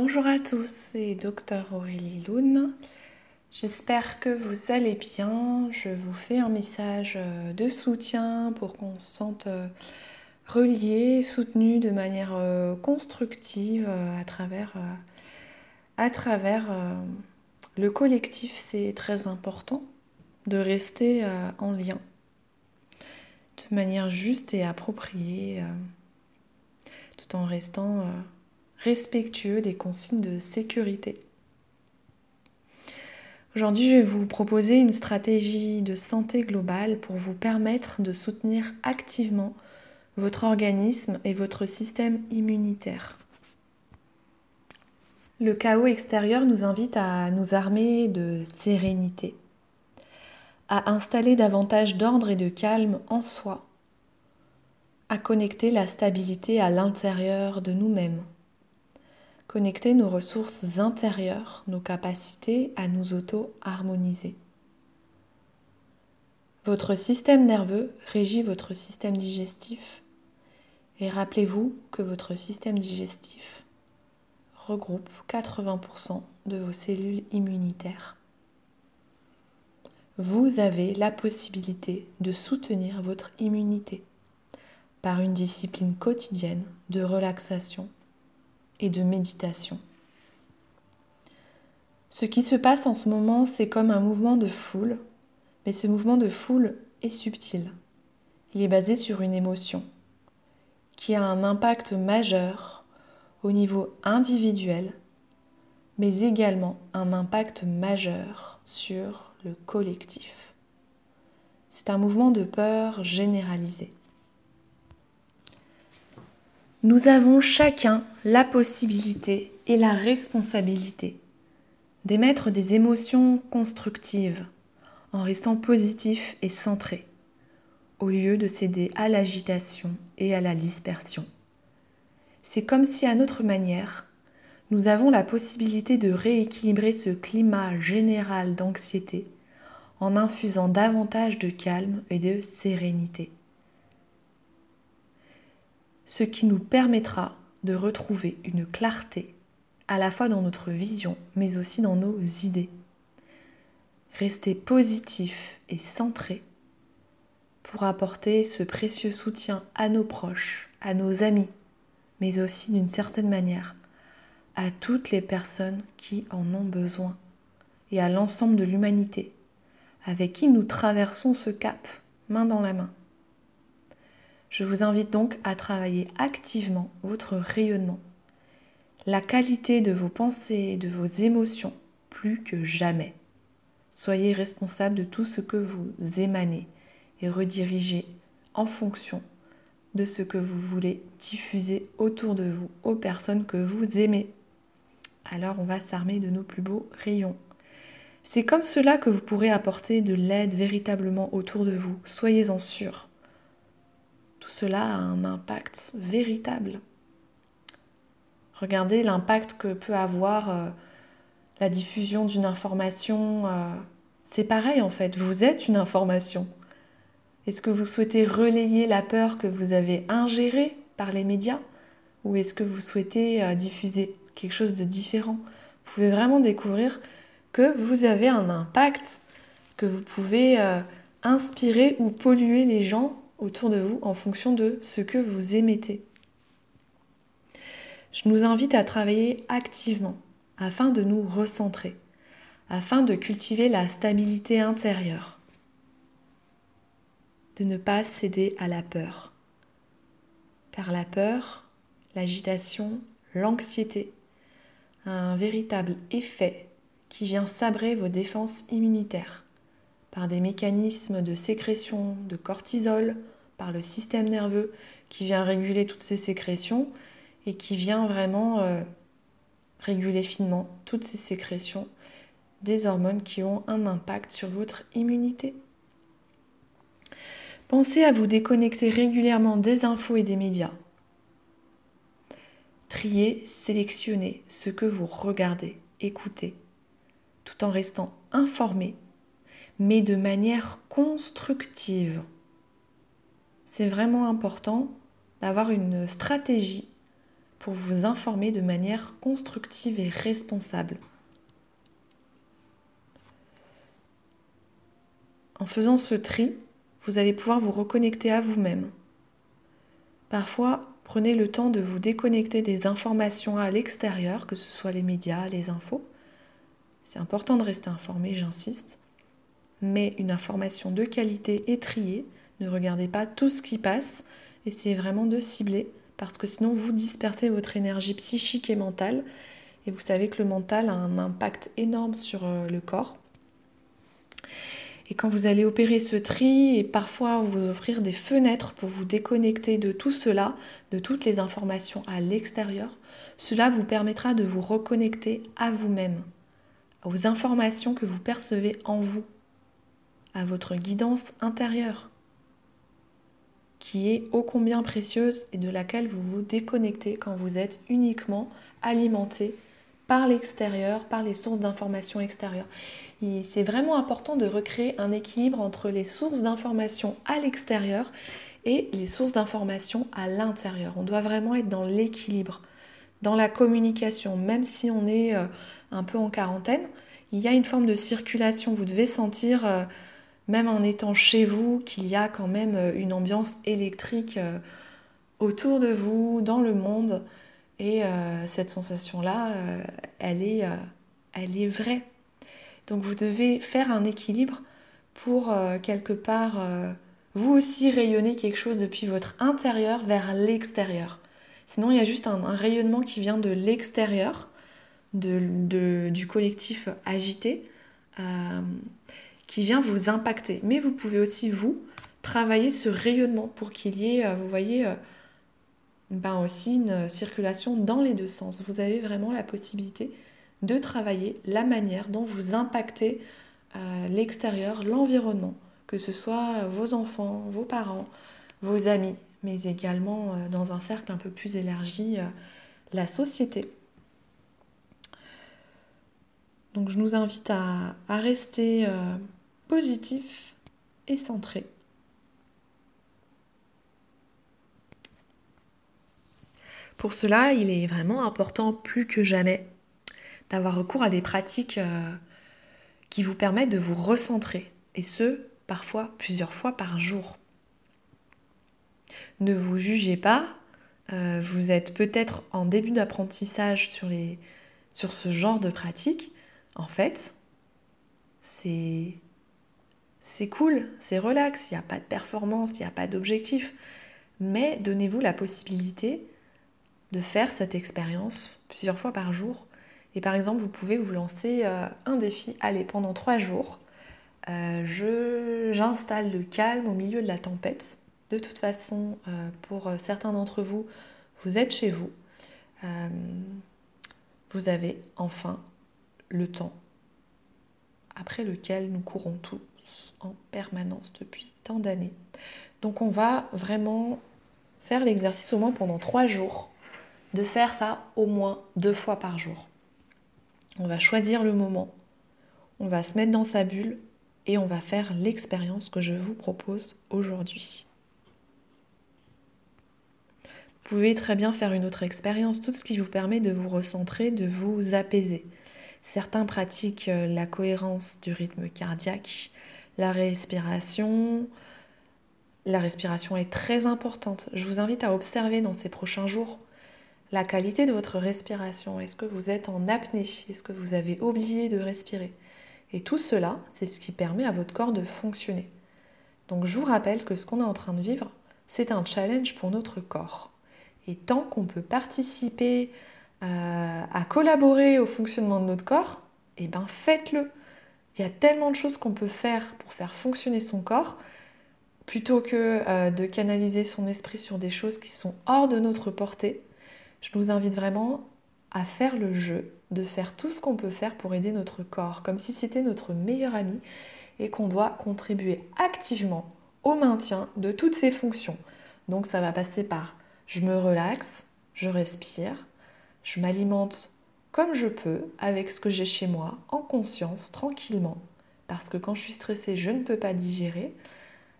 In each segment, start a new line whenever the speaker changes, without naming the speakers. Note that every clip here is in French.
Bonjour à tous, c'est Dr Aurélie Loun. J'espère que vous allez bien. Je vous fais un message euh, de soutien pour qu'on se sente euh, relié, soutenu de manière euh, constructive à travers, à travers le collectif. C'est très important de rester en lien de manière juste et appropriée tout en restant respectueux des consignes de sécurité. Aujourd'hui, je vais vous proposer une stratégie de santé globale pour vous permettre de soutenir activement votre organisme et votre système immunitaire. Le chaos extérieur nous invite à nous armer de sérénité, à installer davantage d'ordre et de calme en soi, à connecter la stabilité à l'intérieur de nous-mêmes connecter nos ressources intérieures, nos capacités à nous auto-harmoniser. Votre système nerveux régit votre système digestif et rappelez-vous que votre système digestif regroupe 80% de vos cellules immunitaires. Vous avez la possibilité de soutenir votre immunité par une discipline quotidienne de relaxation et de méditation. Ce qui se passe en ce moment, c'est comme un mouvement de foule, mais ce mouvement de foule est subtil. Il est basé sur une émotion qui a un impact majeur au niveau individuel, mais également un impact majeur sur le collectif. C'est un mouvement de peur généralisé. Nous avons chacun la possibilité et la responsabilité d'émettre des émotions constructives en restant positif et centré, au lieu de céder à l'agitation et à la dispersion. C'est comme si à notre manière, nous avons la possibilité de rééquilibrer ce climat général d'anxiété en infusant davantage de calme et de sérénité ce qui nous permettra de retrouver une clarté à la fois dans notre vision mais aussi dans nos idées. Rester positif et centré pour apporter ce précieux soutien à nos proches, à nos amis, mais aussi d'une certaine manière à toutes les personnes qui en ont besoin et à l'ensemble de l'humanité avec qui nous traversons ce cap main dans la main. Je vous invite donc à travailler activement votre rayonnement, la qualité de vos pensées et de vos émotions plus que jamais. Soyez responsable de tout ce que vous émanez et redirigez en fonction de ce que vous voulez diffuser autour de vous aux personnes que vous aimez. Alors on va s'armer de nos plus beaux rayons. C'est comme cela que vous pourrez apporter de l'aide véritablement autour de vous. Soyez-en sûrs cela a un impact véritable. Regardez l'impact que peut avoir euh, la diffusion d'une information. Euh, c'est pareil en fait, vous êtes une information. Est-ce que vous souhaitez relayer la peur que vous avez ingérée par les médias ou est-ce que vous souhaitez euh, diffuser quelque chose de différent? Vous pouvez vraiment découvrir que vous avez un impact, que vous pouvez inspirer ou polluer les gens autour de vous en fonction de ce que vous émettez. Je nous invite à travailler activement afin de nous recentrer, afin de cultiver la stabilité intérieure, de ne pas céder à la peur. Car la peur, l'agitation, l'anxiété un véritable effet qui vient sabrer vos défenses immunitaires par des mécanismes de sécrétion de cortisol, par le système nerveux qui vient réguler toutes ces sécrétions et qui vient vraiment euh, réguler finement toutes ces sécrétions des hormones qui ont un impact sur votre immunité. Pensez à vous déconnecter régulièrement des infos et des médias. Triez, sélectionnez ce que vous regardez, écoutez, tout en restant informé mais de manière constructive. C'est vraiment important d'avoir une stratégie pour vous informer de manière constructive et responsable. En faisant ce tri, vous allez pouvoir vous reconnecter à vous-même. Parfois, prenez le temps de vous déconnecter des informations à l'extérieur, que ce soit les médias, les infos. C'est important de rester informé, j'insiste. Mais une information de qualité est triée. Ne regardez pas tout ce qui passe. Essayez vraiment de cibler parce que sinon vous dispersez votre énergie psychique et mentale. Et vous savez que le mental a un impact énorme sur euh, le corps. Et quand vous allez opérer ce tri et parfois vous offrir des fenêtres pour vous déconnecter de tout cela, de toutes les informations à l'extérieur, cela vous permettra de vous reconnecter à vous-même, aux informations que vous percevez en vous, à votre guidance intérieure, qui est ô combien précieuse et de laquelle vous vous déconnectez quand vous êtes uniquement alimenté par l'extérieur, par les sources d'informations extérieures c'est vraiment important de recréer un équilibre entre les sources d'informations à l'extérieur et les sources d'informations à l'intérieur. On doit vraiment être dans l'équilibre, dans la communication, même si on est euh, un peu en quarantaine. Il y a une forme de circulation. Vous devez sentir, euh, même en étant chez vous, qu'il y a quand même euh, une ambiance électrique autour de vous, dans le monde. Et cette sensation-là, elle, est, elle est vraie. Donc vous devez faire un équilibre pour euh, quelque part euh, vous aussi rayonner quelque chose depuis votre intérieur vers l'extérieur. Sinon il y a juste un, rayonnement qui vient de l'extérieur, du collectif agité, euh, qui vient vous impacter. Mais vous pouvez aussi vous travailler ce rayonnement pour qu'il y ait, vous voyez, ben aussi une circulation dans les deux sens. Vous avez vraiment la possibilité de travailler la manière dont vous impactez euh, l'extérieur, l'environnement, que ce soit vos enfants, vos parents, vos amis, mais également euh, dans un cercle un peu plus élargi, euh, la société. Donc je nous invite à rester positif et centré. Pour cela, il est vraiment important plus que jamais d'avoir recours à des pratiques euh, qui vous permettent de vous recentrer, et ce, parfois plusieurs fois par jour. Ne vous jugez pas, euh, vous êtes peut-être en début d'apprentissage sur, sur ce genre de pratique. En fait, c'est c'est cool, c'est relax, il n'y a pas de performance, il n'y a pas d'objectif. Mais donnez-vous la possibilité de faire cette expérience plusieurs fois par jour et par exemple, vous pouvez vous lancer euh, un défi. Allez, pendant trois jours, euh, j'installe le calme au milieu de la tempête. De toute façon, euh, pour certains d'entre vous, vous êtes chez vous. vous avez enfin le temps après lequel nous courons tous en permanence depuis tant d'années. Donc on va vraiment faire l'exercice au moins pendant trois jours, de faire ça au moins deux fois par jour. On va choisir le moment, on va se mettre dans sa bulle et on va faire l'expérience que je vous propose aujourd'hui. Vous pouvez très bien faire une autre expérience, tout ce qui vous permet de vous recentrer, de vous apaiser. Certains pratiquent euh, la cohérence du rythme cardiaque, la respiration. La respiration est très importante. Je vous invite à observer dans ces prochains jours la qualité de votre respiration. Est-ce que vous êtes en apnée? Est-ce que vous avez oublié de respirer? Et tout cela, c'est ce qui permet à votre corps de fonctionner. Donc je vous rappelle que ce qu'on est en train de vivre, c'est un challenge pour notre corps. Et tant qu'on peut participer euh, à collaborer au fonctionnement de notre corps, eh ben faites-le. Il y a tellement de choses qu'on peut faire pour faire fonctionner son corps, plutôt que euh, de canaliser son esprit sur des choses qui sont hors de notre portée je vous invite vraiment à faire le jeu, de faire tout ce qu'on peut faire pour aider notre corps, comme si c'était notre meilleur ami et qu'on doit contribuer activement au maintien de toutes ces fonctions. Donc ça va passer par je me relaxe, je respire, je m'alimente comme je peux avec ce que j'ai chez moi, en conscience, tranquillement. Parce que quand je suis stressée, je ne peux pas digérer.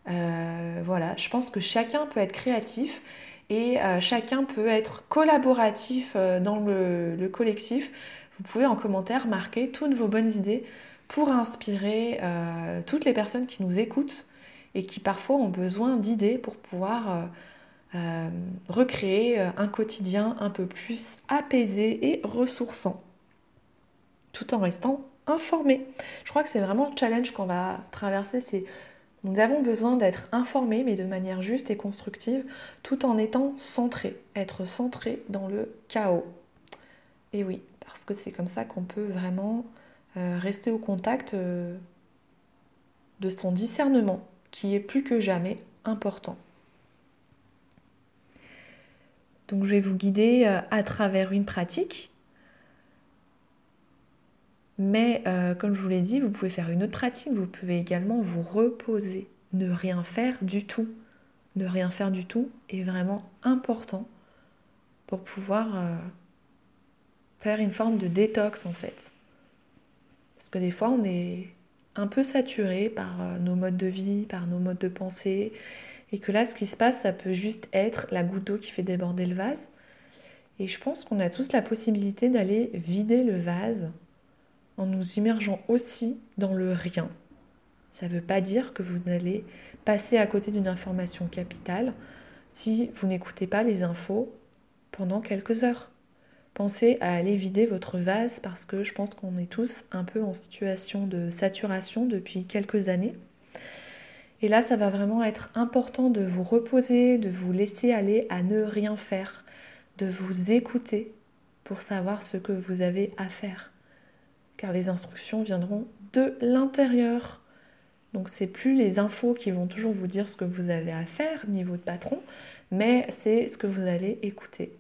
Euh, voilà, je pense que chacun peut être créatif et euh, chacun peut être collaboratif euh, dans le, collectif. Vous pouvez en commentaire marquer toutes vos bonnes idées pour inspirer toutes les personnes qui nous écoutent et qui parfois ont besoin d'idées pour pouvoir recréer un quotidien un peu plus apaisé et ressourçant, tout en restant informé. Je crois que c'est vraiment le challenge qu'on va traverser, c'est nous avons besoin d'être informés, mais de manière juste et constructive, tout en étant centrés, être centré dans le chaos. Et oui, parce que c'est comme ça qu'on peut vraiment euh, rester au contact euh, de son discernement, qui est plus que jamais important. Donc je vais vous guider euh, à travers une pratique mais euh, comme je vous l'ai dit, vous pouvez faire une autre pratique, vous pouvez également vous reposer, ne rien faire du tout. Ne rien faire du tout est vraiment important pour pouvoir euh, faire une forme de détox en fait. Parce que des fois on est un peu saturé par nos modes de vie, par nos modes de pensée, et que là ce qui se passe, ça peut juste être la goutte d'eau qui fait déborder le vase. Et je pense qu'on a tous la possibilité d'aller vider le vase en nous immergeant aussi dans le rien. Ça ne veut pas dire que vous allez passer à côté d'une information capitale si vous n'écoutez pas les infos pendant quelques heures. Pensez à aller vider votre vase parce que je pense qu'on est tous un peu en situation de saturation depuis quelques années. Et là, ça va vraiment être important de vous reposer, de vous laisser aller à ne rien faire, de vous écouter pour savoir ce que vous avez à faire car les instructions viendront de l'intérieur. Donc c'est plus les infos qui vont toujours vous dire ce que vous avez à faire, ni votre patron, mais c'est ce que vous allez écouter,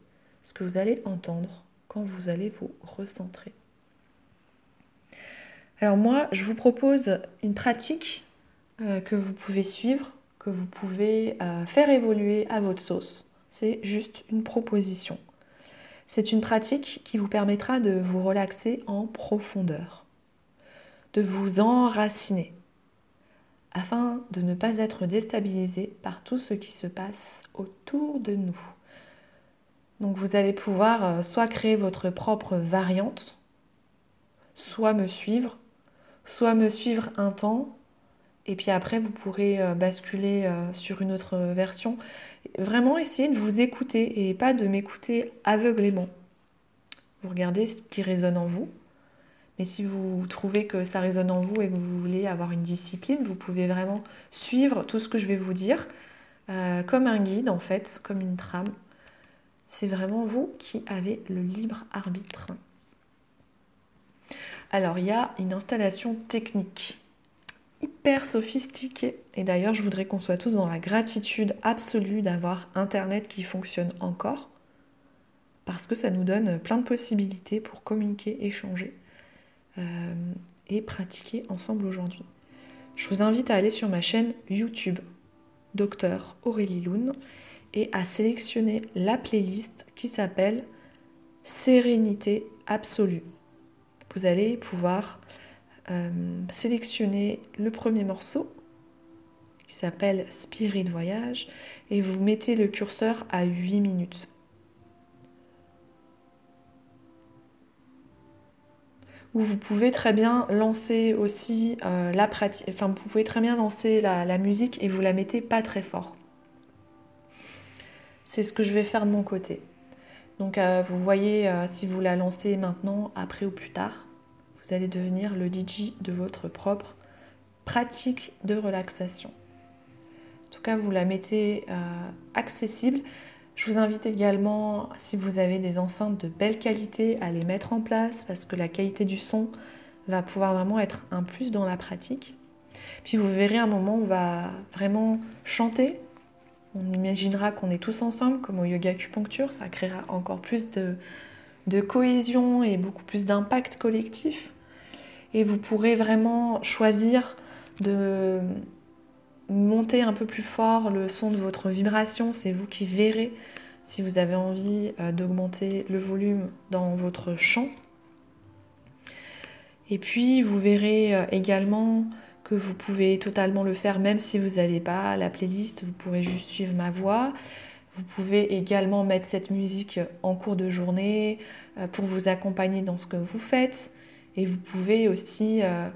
ce que vous allez entendre quand vous allez vous recentrer. Alors moi, je vous propose une pratique euh, que vous pouvez suivre, que vous pouvez euh, faire évoluer à votre sauce. C'est juste une proposition. C'est une pratique qui vous permettra de vous relaxer en profondeur, de vous enraciner, afin de ne pas être déstabilisé par tout ce qui se passe autour de nous. Donc vous allez pouvoir euh, soit créer votre propre variante, soit me suivre, soit me suivre un temps et puis après vous pourrez euh, basculer euh, sur une autre version. Vraiment essayer de vous écouter et pas de m'écouter aveuglément. Vous regardez ce qui résonne en vous. Mais si vous trouvez que ça résonne en vous et que vous voulez avoir une discipline, vous pouvez vraiment suivre tout ce que je vais vous dire euh, comme un guide en fait, comme une trame. C'est vraiment vous qui avez le libre arbitre. Alors il y a une installation technique hyper sophistiqué. Et d'ailleurs, je voudrais qu'on soit tous dans la gratitude absolue d'avoir Internet qui fonctionne encore, parce que ça nous donne plein de possibilités pour communiquer, échanger euh, et pratiquer ensemble aujourd'hui. Je vous invite à aller sur ma chaîne YouTube, Docteur Aurélie Loun, et à sélectionner la playlist qui s'appelle Sérénité absolue. Vous allez pouvoir euh, sélectionnez le premier morceau qui s'appelle Spirit Voyage et vous mettez le curseur à 8 minutes. Ou vous pouvez très bien lancer aussi euh, la pratique, enfin vous pouvez très bien lancer la, musique et vous la mettez pas très fort. C'est ce que je vais faire de mon côté. Donc euh, vous voyez si vous la lancez maintenant, après ou plus tard vous allez devenir le DJ de votre propre pratique de relaxation. En tout cas, vous la mettez euh, accessible. Je vous invite également, si vous avez des enceintes de belle qualité, à les mettre en place parce que la qualité du son va pouvoir vraiment être un plus dans la pratique. Puis vous verrez un moment où on va vraiment chanter. On imaginera qu'on est tous ensemble, comme au yoga acupuncture. Ça créera encore plus de, de cohésion et beaucoup plus d'impact collectif et vous pourrez vraiment choisir de monter un peu plus fort le son de votre vibration. C'est vous qui verrez si vous avez envie euh, d'augmenter le volume dans votre chant. Et puis vous verrez euh, également que vous pouvez totalement le faire même si vous n'avez pas la playlist, vous pourrez juste suivre ma voix. Vous pouvez également mettre cette musique en cours de journée euh, pour vous accompagner dans ce que vous faites. Et vous pouvez aussi euh,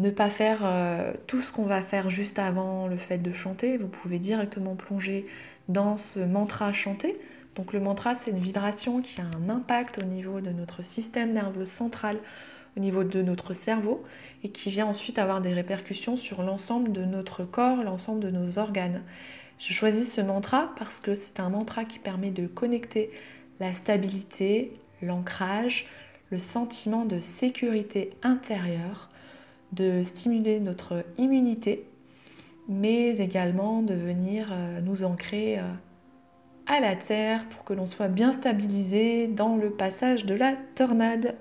ne pas faire euh, tout ce qu'on va faire juste avant le fait de chanter. Vous pouvez directement plonger dans ce mantra chanté. Donc le mantra, c'est une vibration qui a un impact au niveau de notre système nerveux central, au niveau de notre cerveau, et qui vient ensuite avoir des répercussions sur l'ensemble de notre corps, l'ensemble de nos organes. Je choisis ce mantra parce que c'est un mantra qui permet de connecter la stabilité, l'ancrage, le sentiment de sécurité intérieure, de stimuler notre immunité, mais également de venir euh, nous ancrer euh, à la terre pour que l'on soit bien stabilisé dans le passage de la tornade.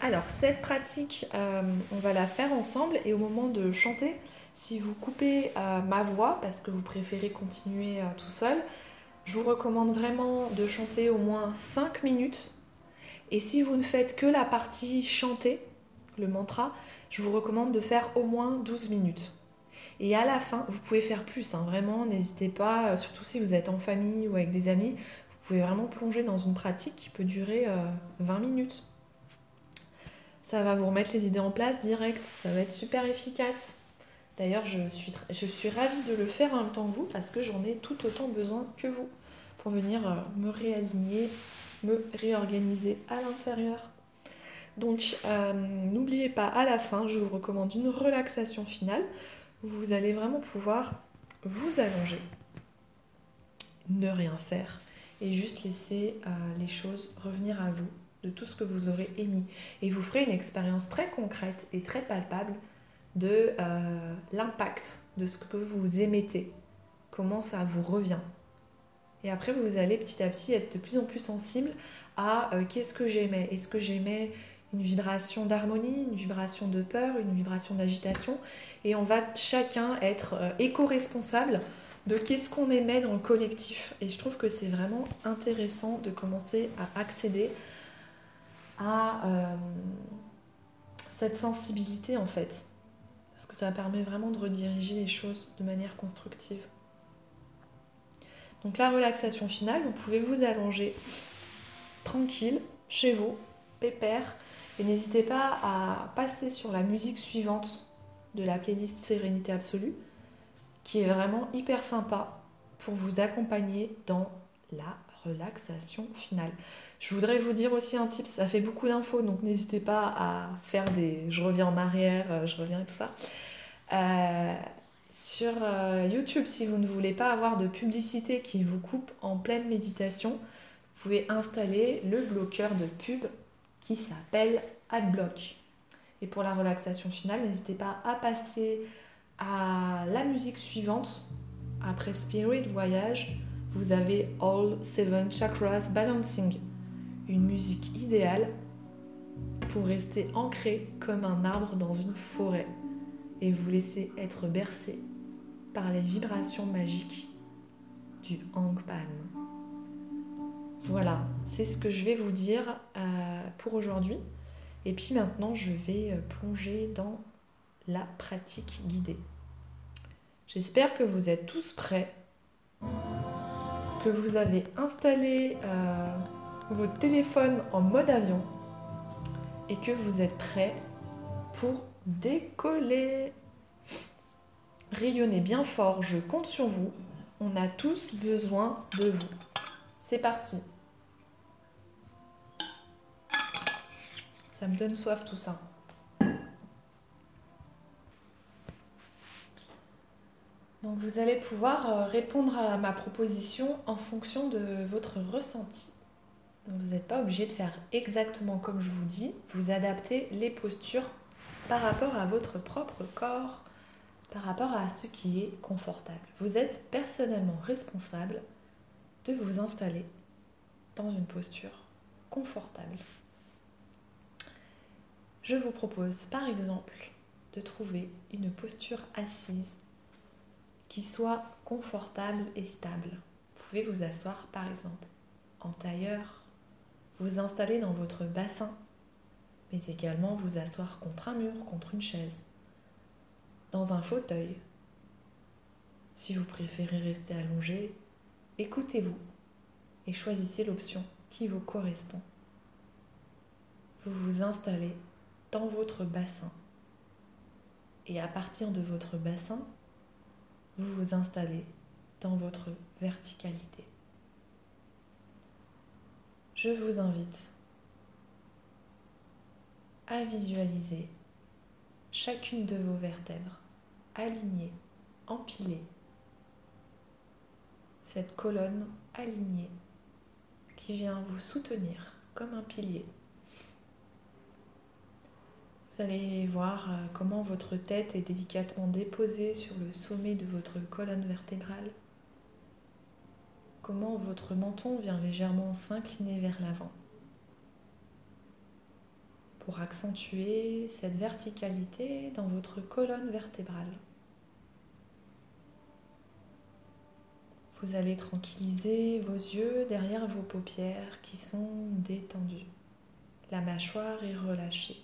Alors cette pratique, euh, on va la faire ensemble et au moment de chanter, si vous coupez ma voix parce que vous préférez continuer tout seul, je vous recommande vraiment de chanter au moins 5 minutes. Et si vous ne faites que la partie chantée, le mantra, je vous recommande de faire au moins 12 minutes. Et à la fin, vous pouvez faire plus, hein, vraiment, n'hésitez pas, surtout si vous êtes en famille ou avec des amis, vous pouvez vraiment plonger dans une pratique qui peut durer 20 minutes. Ça va vous remettre les idées en place direct, ça va être super efficace. D'ailleurs, je suis, je suis ravie de le faire en même temps que vous parce que j'en ai tout autant besoin que vous pour venir euh, me réaligner, me réorganiser à l'intérieur. Donc, euh, n'oubliez pas, à la fin, je vous recommande une relaxation finale. vous allez vraiment pouvoir vous allonger, ne rien faire et juste laisser euh, les choses revenir à vous de tout ce que vous aurez émis. Et vous ferez une expérience très concrète et très palpable de l'impact de ce que vous émettez, comment ça vous revient. Et après, vous allez petit à petit être de plus en plus sensible à euh, qu'est-ce que j'aimais. Est-ce que j'aimais une vibration d'harmonie, une vibration de peur, une vibration d'agitation? Et on va chacun être euh, éco-responsable de qu'est-ce qu'on aimait dans le collectif. Et je trouve que c'est vraiment intéressant de commencer à accéder à euh, cette sensibilité en fait. Parce que ça permet vraiment de rediriger les choses de manière constructive. Donc la relaxation finale, vous pouvez vous allonger tranquille chez vous, pépère, et n'hésitez pas à passer sur la musique suivante de la playlist Sérénité Absolue, qui est vraiment hyper sympa pour vous accompagner dans la relaxation finale. Je voudrais vous dire aussi un tip, ça fait beaucoup d'infos, donc n'hésitez pas à faire des je reviens en arrière, euh, je reviens et tout ça. Euh, sur euh, YouTube, si vous ne voulez pas avoir de publicité qui vous coupe en pleine méditation, vous pouvez installer le bloqueur de pub qui s'appelle AdBlock. Et pour la relaxation finale, n'hésitez pas à passer à la musique suivante. Après Spirit Voyage vous avez All Seven Chakras Balancing, une musique idéale pour rester ancré comme un arbre dans une forêt et vous laisser être bercé les vibrations magiques du Hangpan. Voilà, c'est ce que je vais vous dire euh, pour aujourd'hui. Et puis maintenant, je vais euh, plonger dans la pratique guidée. J'espère que vous êtes tous prêts que vous avez installé euh, votre téléphone en mode avion et que vous êtes prêt pour décoller. Rayonnez bien fort, je compte sur vous. On a tous besoin de vous. C'est parti. Ça me donne soif tout ça. Donc vous allez pouvoir euh, répondre à ma proposition en fonction de votre ressenti. vous n'êtes pas obligé de faire exactement comme je vous dis, vous adaptez les postures par rapport à votre propre corps, par rapport à ce qui est confortable. Vous êtes personnellement responsable de vous installer dans une posture confortable. Je vous propose par exemple de trouver une posture assise qui soit confortable et stable. Vous pouvez vous asseoir par exemple en tailleur, vous installer dans votre bassin, mais également vous asseoir contre un mur, contre une chaise, dans un fauteuil, Si vous préférez rester allongé, écoutez-vous et choisissez l'option qui vous correspond. Vous vous installez dans votre bassin. Et à partir de votre bassin, vous vous installez dans votre verticalité. Je vous invite à visualiser chacune de vos vertèbres alignées, empilées. Cette colonne alignée qui vient vous soutenir comme un pilier. Vous allez voir euh, comment votre tête est délicatement déposée sur le sommet de votre colonne vertébrale, comment votre menton vient légèrement s'incliner vers l'avant pour accentuer cette verticalité dans votre colonne vertébrale. Vous allez tranquilliser vos yeux derrière vos paupières qui sont détendues. La mâchoire est relâchée.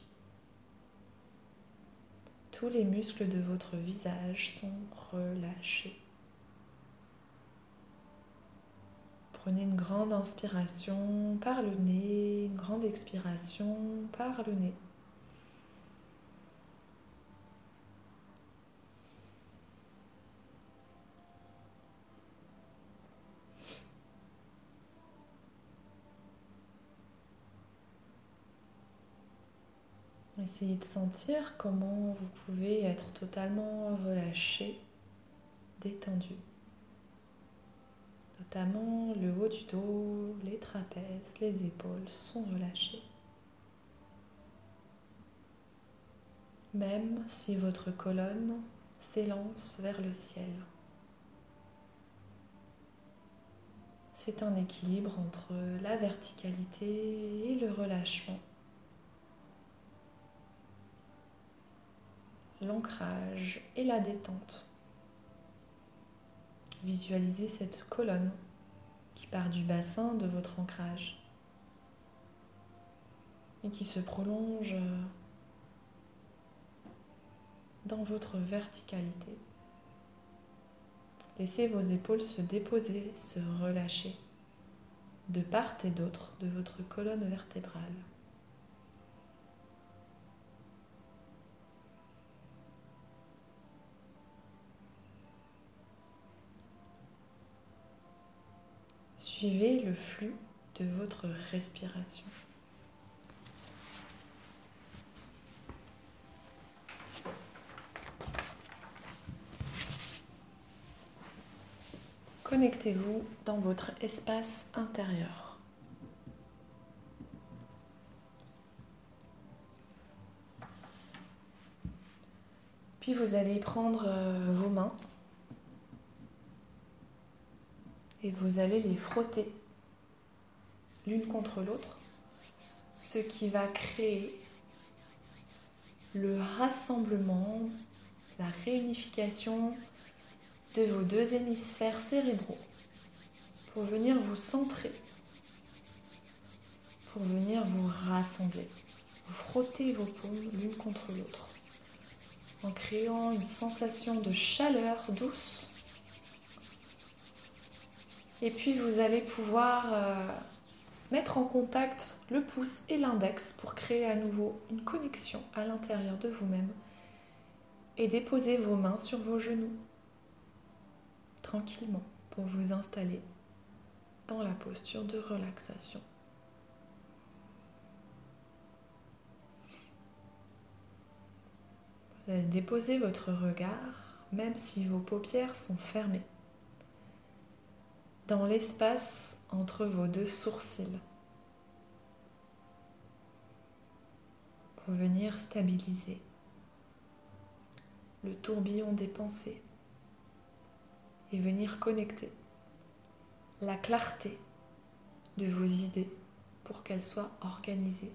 Tous les muscles de votre visage sont relâchés. Prenez une grande inspiration par le nez, une grande expiration par le nez. Essayez de sentir comment vous pouvez être totalement relâché, détendu. Notamment le haut du dos, les trapèzes, les épaules sont relâchés. Même si votre colonne s'élance vers le ciel. C'est un équilibre entre la verticalité et le relâchement. l'ancrage et la détente. Visualisez cette colonne qui part du bassin de votre ancrage et qui se prolonge dans votre verticalité. Laissez vos épaules se déposer, se relâcher de part et d'autre de votre colonne vertébrale. Suivez le flux de votre respiration. Connectez-vous dans votre espace intérieur. Puis vous allez prendre euh, vos mains et vous allez les frotter l'une contre l'autre, ce qui va créer le rassemblement, la réunification de vos deux hémisphères cérébraux pour venir vous centrer, pour venir vous rassembler. Vous frottez vos paumes l'une contre l'autre en créant une sensation de chaleur douce et puis vous allez pouvoir euh, mettre en contact le pouce et l'index pour créer à nouveau une connexion à l'intérieur de vous-même et déposer vos mains sur vos genoux tranquillement pour vous installer dans la posture de relaxation. Vous allez déposer votre regard même si vos paupières sont fermées dans l'espace entre vos deux sourcils pour venir stabiliser le tourbillon des pensées et venir connecter la clarté de vos idées pour qu'elles soient organisées.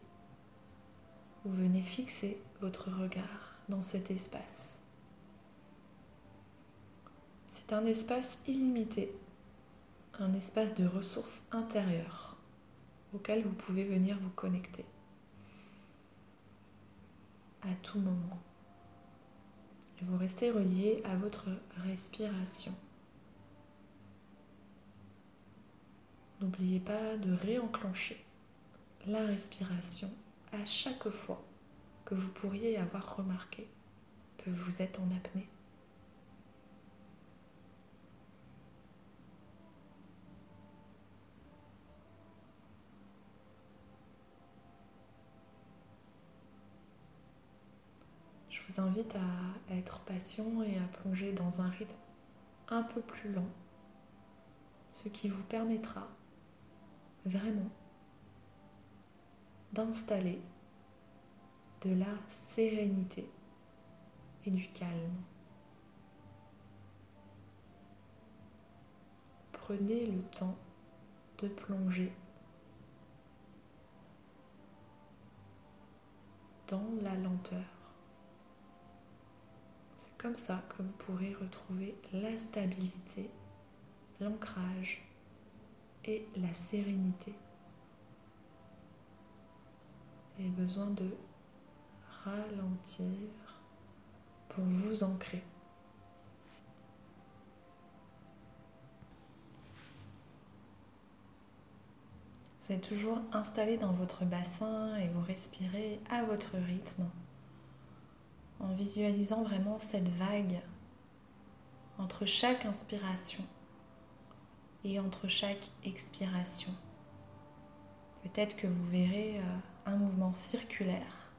Vous venez fixer votre regard dans cet espace. C'est un espace illimité un espace de ressources intérieures auquel vous pouvez venir vous connecter à tout moment. Vous restez relié à votre respiration. N'oubliez pas de réenclencher la respiration à chaque fois que vous pourriez avoir remarqué que vous êtes en apnée. Vous invite à être patient et à plonger dans un rythme un peu plus lent, ce qui vous permettra vraiment d'installer de la sérénité et du calme. Prenez le temps de plonger dans la lenteur. Comme ça que vous pourrez retrouver la stabilité, l'ancrage et la sérénité. Vous avez besoin de ralentir pour vous ancrer. Vous êtes toujours installé dans votre bassin et vous respirez à votre rythme en visualisant vraiment cette vague entre chaque inspiration et entre chaque expiration. Peut-être que vous verrez euh, un mouvement circulaire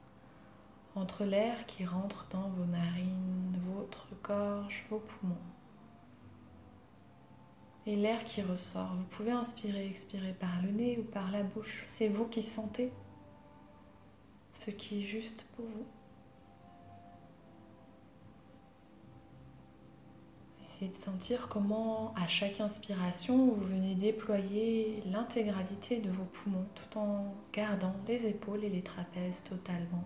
entre l'air qui rentre dans vos narines, votre gorge, vos poumons. Et l'air qui ressort. Vous pouvez inspirer, expirer par le nez ou par la bouche. C'est vous qui sentez ce qui est juste pour vous. Essayez de sentir comment à chaque inspiration vous venez déployer l'intégralité de vos poumons tout en gardant les épaules et les trapèzes totalement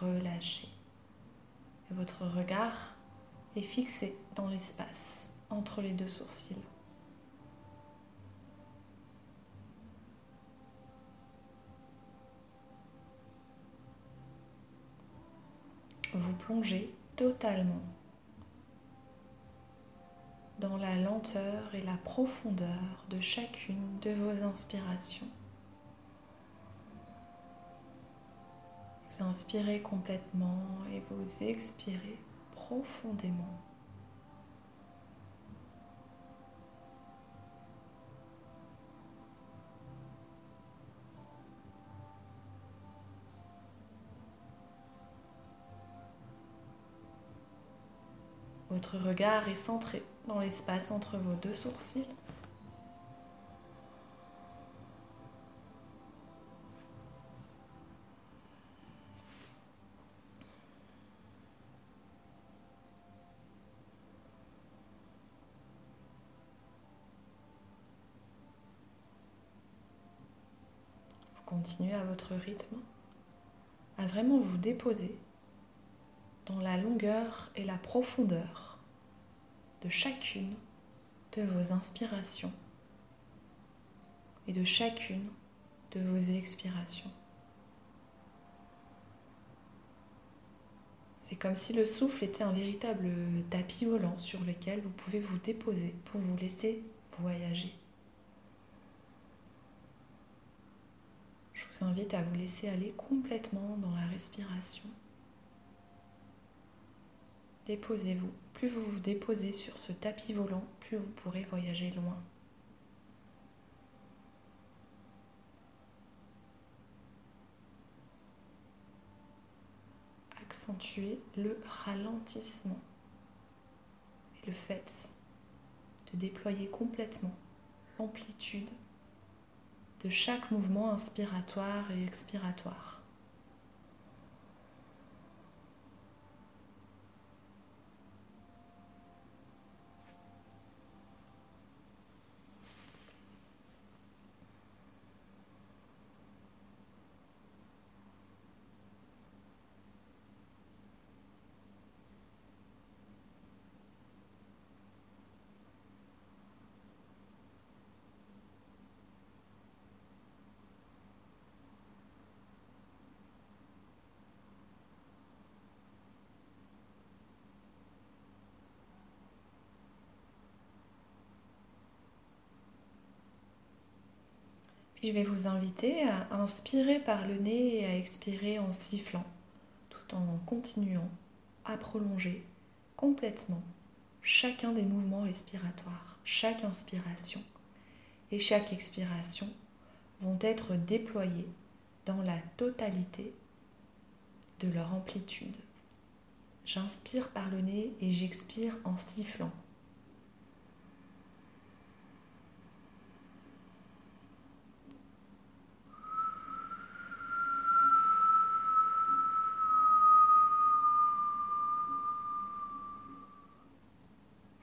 relâchés. Votre regard est fixé dans l'espace entre les deux sourcils. Vous plongez totalement dans la lenteur et la profondeur de chacune de vos inspirations. Vous inspirez complètement et vous expirez profondément. Votre regard est centré dans l'espace entre vos deux sourcils. Vous continuez à votre rythme à vraiment vous déposer dans la longueur et la profondeur de chacune de vos inspirations et de chacune de vos expirations. C'est comme si le souffle était un véritable tapis volant sur lequel vous pouvez vous déposer pour vous laisser voyager. Je vous invite à vous laisser aller complètement dans la respiration. Déposez-vous. Plus vous vous déposez sur ce tapis volant, plus vous pourrez voyager loin. Accentuez le ralentissement et le fait de déployer complètement l'amplitude de chaque mouvement inspiratoire et expiratoire. Je vais vous inviter à inspirer par le nez et à expirer en sifflant, tout en continuant à prolonger complètement chacun des mouvements respiratoires, chaque inspiration et chaque expiration vont être déployés dans la totalité de leur amplitude. J'inspire par le nez et j'expire en sifflant.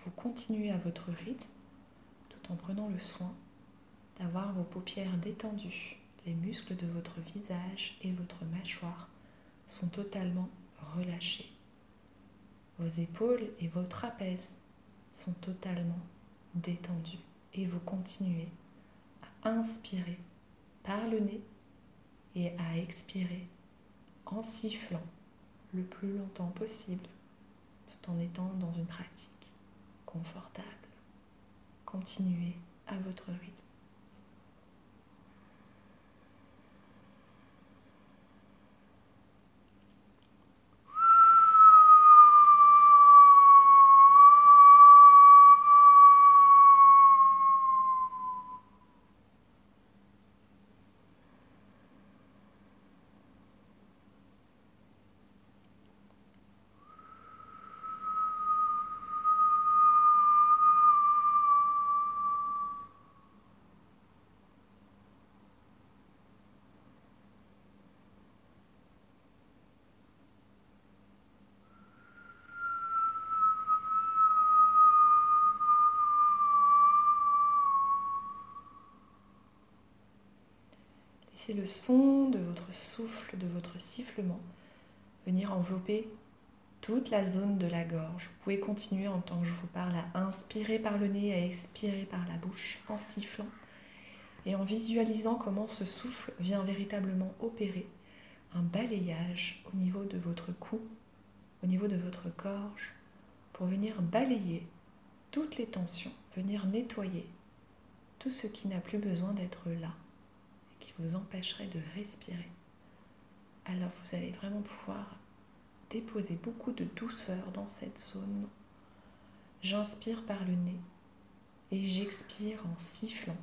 Vous à votre rythme tout en prenant le soin d'avoir vos paupières détendues. Les muscles de votre visage et votre mâchoire sont totalement relâchés. Vos épaules et vos trapèzes sont totalement détendus et vous continuez à inspirer par le nez et à expirer en sifflant le plus longtemps possible tout en étant dans une pratique confortable. Continuez à votre rythme. Laissez le son de votre souffle, de votre sifflement venir envelopper toute la zone de la gorge. Vous pouvez continuer en tant que je vous parle à inspirer par le nez, à expirer par la bouche en sifflant et en visualisant comment ce souffle vient véritablement opérer un balayage au niveau de votre cou, au niveau de votre gorge, pour venir balayer toutes les tensions, venir nettoyer tout ce qui n'a plus besoin d'être là vous empêcherait de respirer. Alors vous allez vraiment pouvoir déposer beaucoup de douceur dans cette zone. J'inspire par le nez et j'expire en sifflant.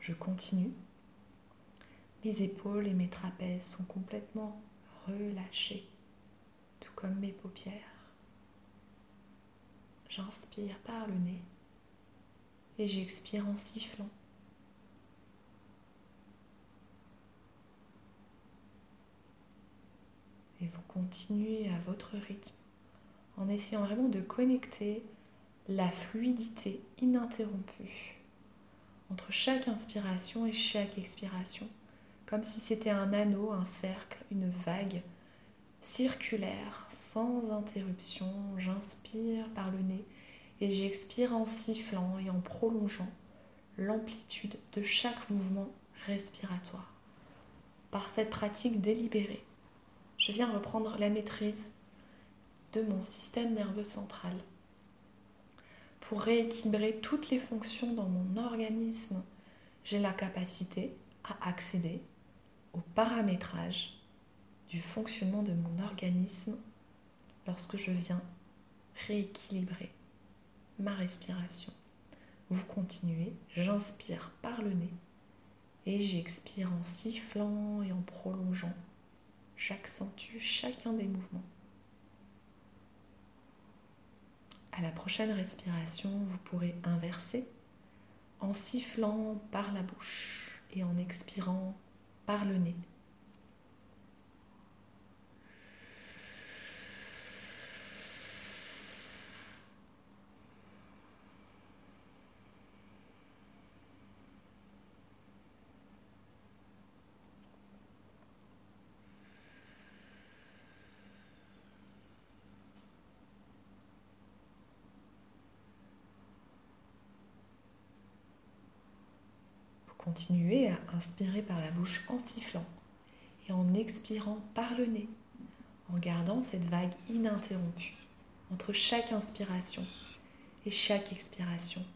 Je continue mes épaules et mes trapèzes sont complètement relâchés, tout comme mes paupières. J'inspire par le nez et j'expire en sifflant. Et vous continuez à votre rythme en essayant vraiment de connecter la fluidité ininterrompue entre chaque inspiration et chaque expiration comme si c'était un anneau, un cercle, une vague circulaire, sans interruption. J'inspire par le nez et j'expire en sifflant et en prolongeant l'amplitude de chaque mouvement respiratoire. Par cette pratique délibérée, je viens reprendre la maîtrise de mon système nerveux central pour rééquilibrer toutes les fonctions dans mon organisme. J'ai la capacité à accéder paramétrage du fonctionnement de mon organisme lorsque je viens rééquilibrer ma respiration. Vous continuez, j'inspire par le nez et j'expire en sifflant et en prolongeant. J'accentue chacun des mouvements. À la prochaine respiration, vous pourrez inverser en sifflant par la bouche et en expirant par le nez. Continuez à inspirer par la bouche en sifflant expirant par le nez, en gardant cette vague ininterrompue entre chaque inspiration et chaque expiration.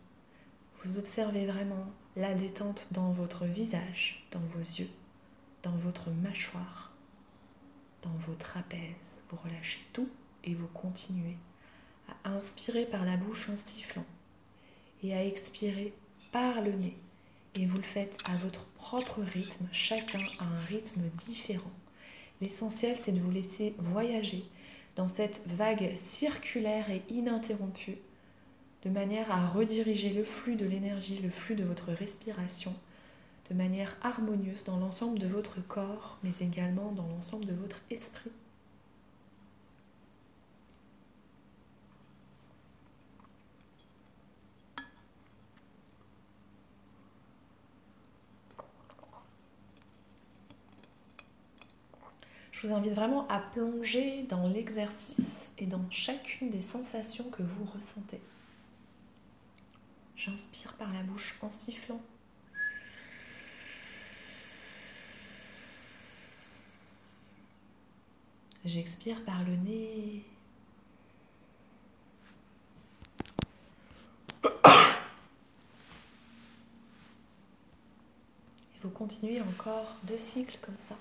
Vous observez vraiment la détente dans votre visage, dans vos yeux, dans votre mâchoire, dans vos trapèzes. Vous relâchez tout et vous continuez à inspirer par la bouche en sifflant et à expirer par le nez. Et vous le faites à votre propre rythme, chacun a un rythme différent. L'essentiel, c'est de vous laisser voyager dans cette vague circulaire et ininterrompue, de manière à rediriger le flux de l'énergie, le flux de votre respiration, de manière harmonieuse dans l'ensemble de votre corps, mais également dans l'ensemble de votre esprit. Je vous invite vraiment à plonger dans l'exercice et dans chacune des sensations que vous ressentez. J'inspire par la bouche en sifflant. J'expire par le nez. Et vous continuez encore deux cycles comme ça.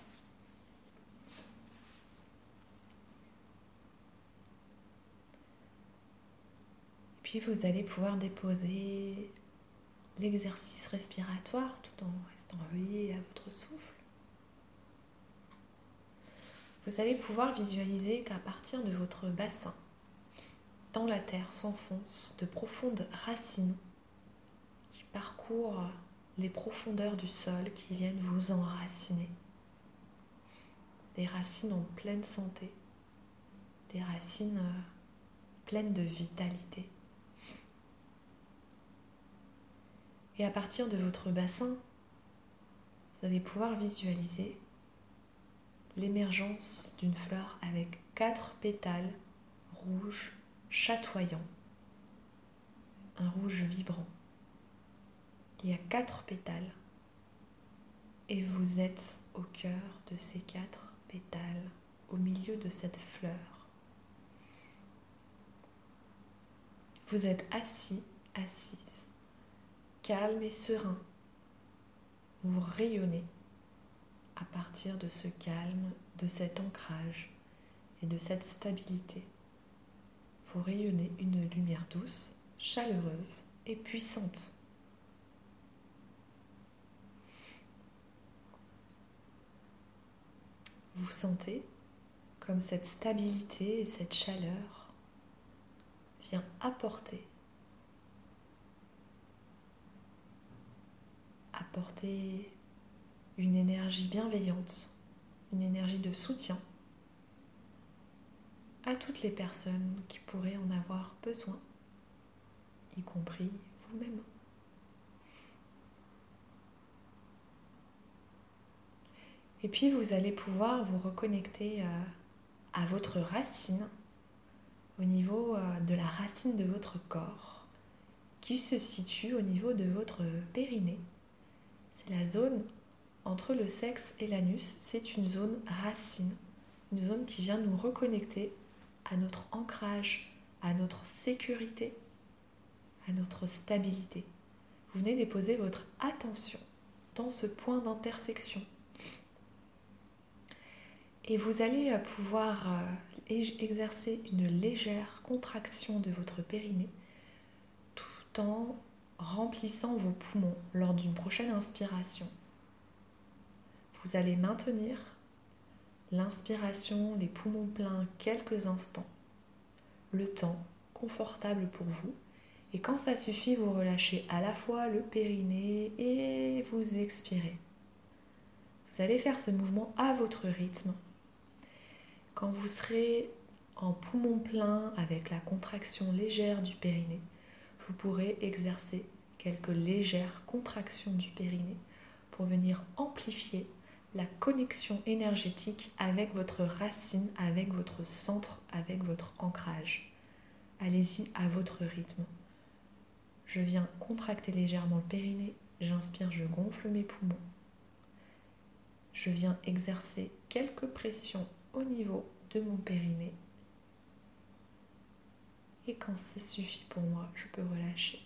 Puis vous allez pouvoir déposer l'exercice respiratoire tout en restant relié à votre souffle. Vous allez pouvoir visualiser qu'à partir de votre bassin, dans la terre s'enfoncent de profondes racines qui parcourent les profondeurs du sol qui viennent vous enraciner. Des racines en pleine santé, des racines euh, pleines de vitalité. Et à partir de votre bassin, vous allez pouvoir visualiser l'émergence d'une fleur avec quatre pétales rouges chatoyants, un rouge vibrant. Il y a quatre pétales et vous êtes au cœur de ces quatre pétales, au milieu de cette fleur. Vous êtes assis, assise calme et serein. Vous rayonnez à partir de ce calme, de cet ancrage et de cette stabilité. Vous rayonnez une lumière douce, chaleureuse et puissante. Vous sentez comme cette stabilité et cette chaleur vient apporter apporter une énergie bienveillante, une énergie de soutien à toutes les personnes qui pourraient en avoir besoin, y compris vous-même. Et puis vous allez pouvoir vous reconnecter euh, à votre racine, au niveau euh, de la racine de votre corps, qui se situe au niveau de votre périnée. C'est la zone entre le sexe et l'anus. C'est une zone racine, une zone qui vient nous reconnecter à notre ancrage, à notre sécurité, à notre stabilité. Vous venez déposer votre attention dans ce point d'intersection. Et vous allez pouvoir euh, exercer une légère contraction de votre périnée tout en remplissant vos poumons lors d'une prochaine inspiration. Vous allez maintenir l'inspiration, les poumons pleins quelques instants, le temps confortable pour vous. Et quand ça suffit, vous relâchez à la fois le périnée et vous expirez. Vous allez faire ce mouvement à votre rythme. Quand vous serez en poumon plein avec la contraction légère du périnée, vous pourrez exercer quelques légères contractions du périnée pour venir amplifier la connexion énergétique avec votre racine, avec votre centre, avec votre ancrage. Allez-y à votre rythme. Je viens contracter légèrement le périnée, j'inspire, je gonfle mes poumons. Je viens exercer quelques pressions au niveau de mon périnée. Et quand ça suffit pour moi, je peux relâcher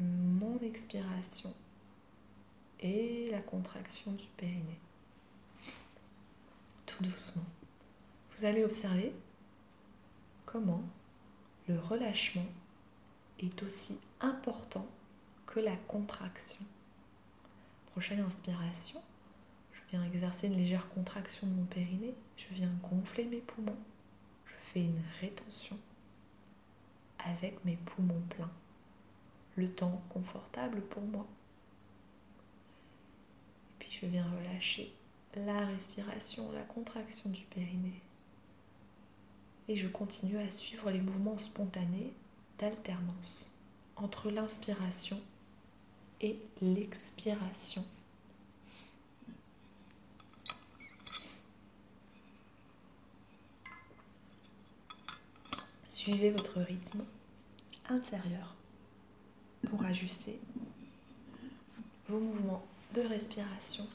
mon expiration et la contraction du périnée. Tout doucement. Vous allez observer comment le relâchement est aussi important que la contraction. Prochaine inspiration, je viens exercer une légère contraction de mon périnée, je viens gonfler mes poumons, je fais une rétention avec mes poumons pleins, le temps confortable pour moi. Et puis je viens relâcher la respiration, la contraction du périnée. Et je continue à suivre les mouvements spontanés d'alternance entre l'inspiration et l'expiration. Suivez votre rythme intérieur pour ajuster vos mouvements de respiration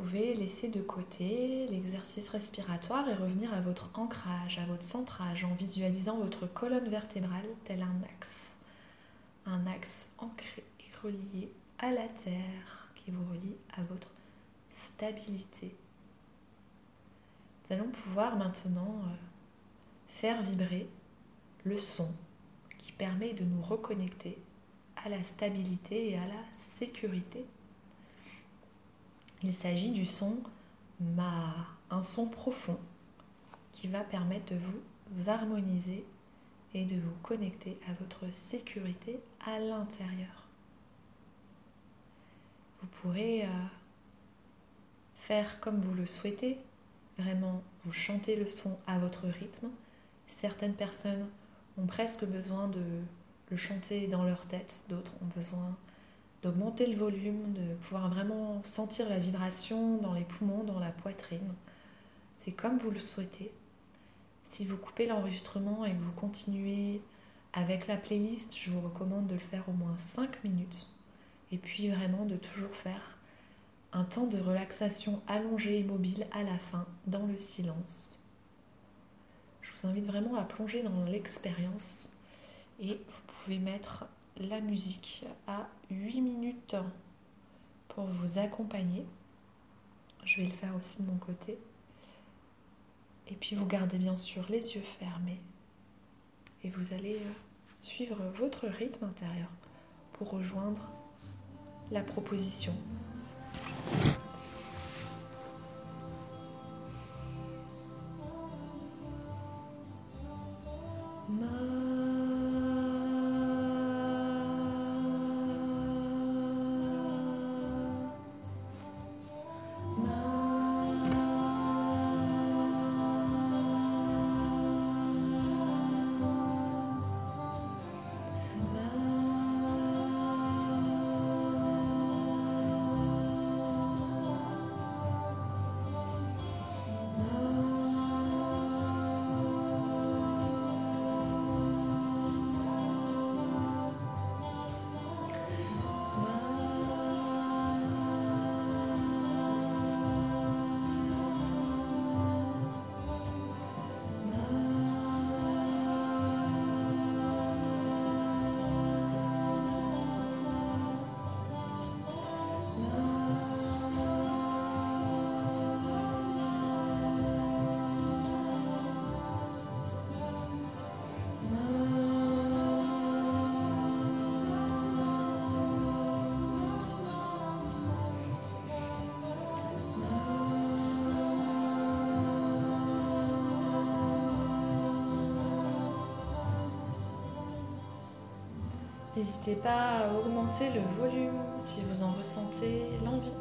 pouvez laisser de côté l'exercice respiratoire et revenir à votre ancrage, à votre centrage en visualisant votre colonne vertébrale tel un axe. Un axe ancré et relié à la terre qui vous relie à votre stabilité. Nous allons pouvoir maintenant euh, faire vibrer le son qui permet de nous reconnecter à la stabilité et à la sécurité. Il s'agit du son Ma, un son profond qui va permettre de vous harmoniser et de vous connecter à votre sécurité à l'intérieur. Vous pourrez euh, faire comme vous le souhaitez, vraiment vous chantez le son à votre rythme. Certaines personnes ont presque besoin de le chanter dans leur tête, d'autres ont besoin d'augmenter le volume, de pouvoir vraiment sentir la vibration dans les poumons, dans la poitrine. C'est comme vous le souhaitez. Si vous coupez l'enregistrement et que vous continuez avec la playlist, je vous recommande de le faire au moins 5 minutes. Et puis vraiment de toujours faire un temps de relaxation allongé et mobile à la fin, dans le silence. Je vous invite vraiment à plonger dans l'expérience et vous pouvez mettre la musique à 8 minutes pour vous accompagner. Je vais le faire aussi de mon côté. Et puis vous gardez bien sûr les yeux fermés et vous allez euh, suivre votre rythme intérieur pour rejoindre la proposition. N'hésitez pas à augmenter le volume si vous en ressentez l'envie.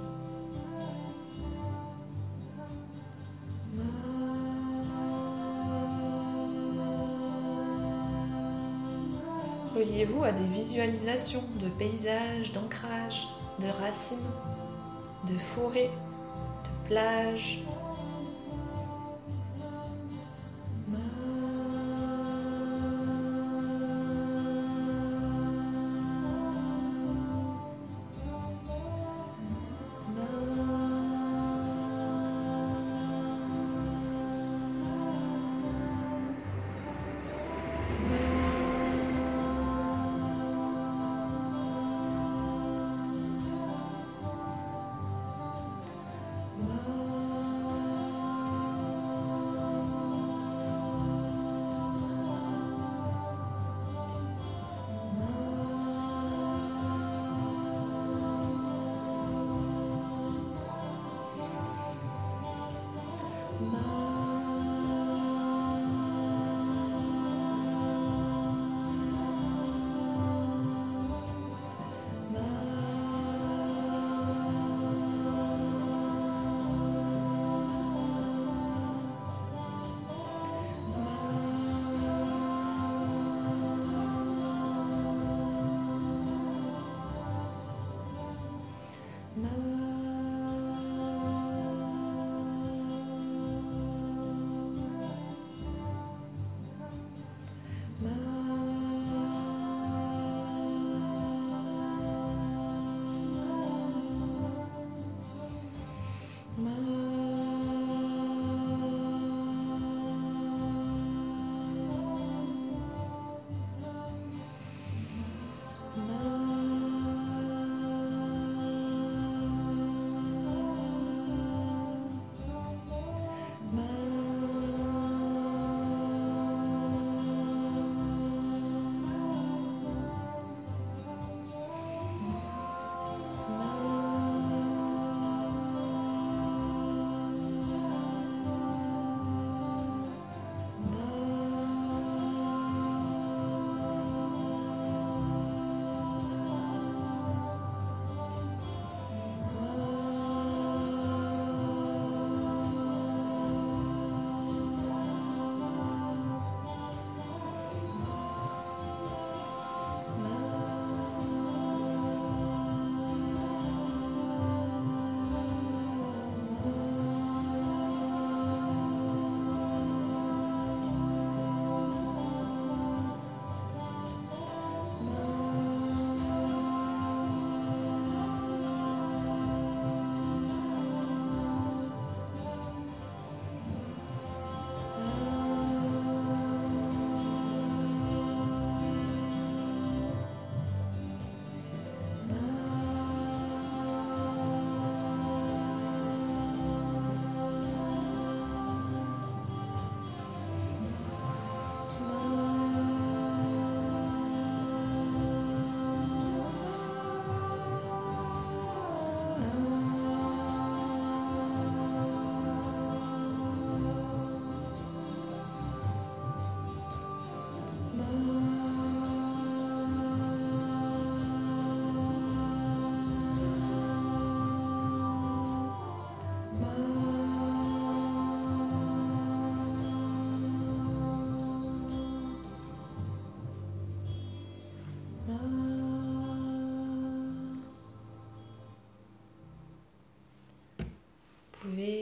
Reliez-vous à des visualisations de paysages, d'ancrage, de racines, de forêts, de plages,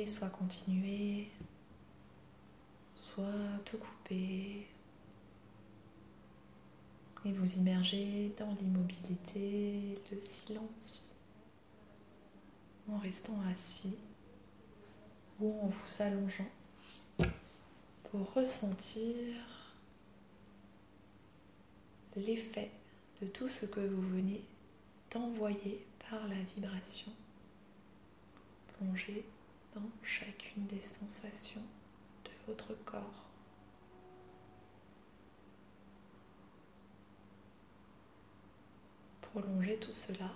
soit continuer, soit tout couper et vous immerger dans l'immobilité, le silence, en restant assis ou en vous allongeant pour ressentir l'effet de tout ce que vous venez d'envoyer par la vibration. Plongez dans chacune des sensations de votre corps. Prolongez tout cela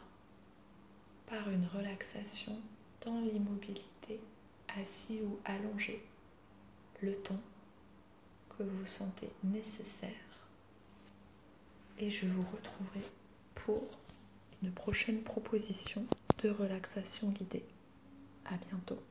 par une relaxation dans l'immobilité, assis ou allongé, le temps que vous sentez nécessaire. Et je vous retrouverai pour une prochaine proposition de relaxation guidée. À bientôt.